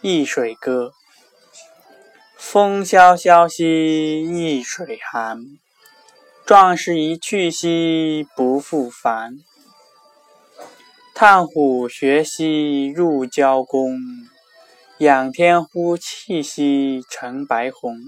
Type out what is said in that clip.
易水歌风萧萧兮易水寒，壮士一去兮不复返。探虎穴兮入蛟宫，仰天呼气兮成白虹。